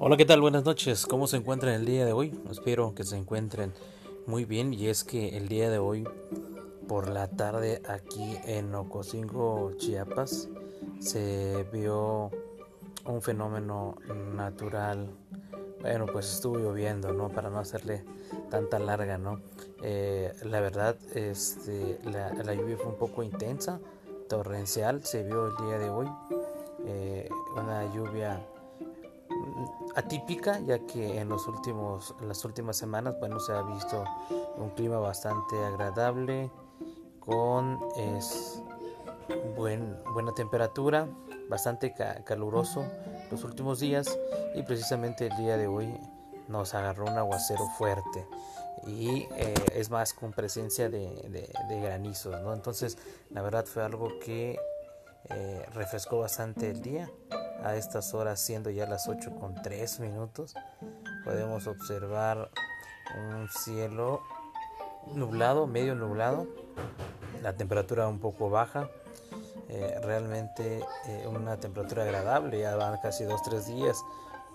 Hola, ¿qué tal? Buenas noches. ¿Cómo se encuentran el día de hoy? Espero que se encuentren muy bien y es que el día de hoy por la tarde aquí en Ocosingo, Chiapas, se vio un fenómeno natural. Bueno, pues estuvo lloviendo, ¿no? Para no hacerle tanta larga, ¿no? Eh, la verdad, este, la, lluvia fue un poco intensa, torrencial, se vio el día de hoy. Eh, una lluvia atípica ya que en los últimos las últimas semanas bueno se ha visto un clima bastante agradable con es buen, buena temperatura bastante caluroso los últimos días y precisamente el día de hoy nos agarró un aguacero fuerte y eh, es más con presencia de, de, granizos ¿no? entonces la verdad fue algo que eh, refrescó bastante el día a estas horas siendo ya las 8 con 3 minutos podemos observar un cielo nublado medio nublado la temperatura un poco baja eh, realmente eh, una temperatura agradable ya van casi 2-3 días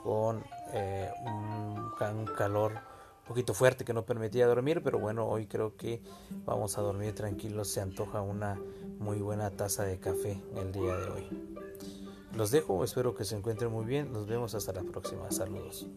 con eh, un, un calor un poquito fuerte que no permitía dormir, pero bueno, hoy creo que vamos a dormir tranquilos, se antoja una muy buena taza de café el día de hoy. Los dejo, espero que se encuentren muy bien. Nos vemos hasta la próxima. Saludos.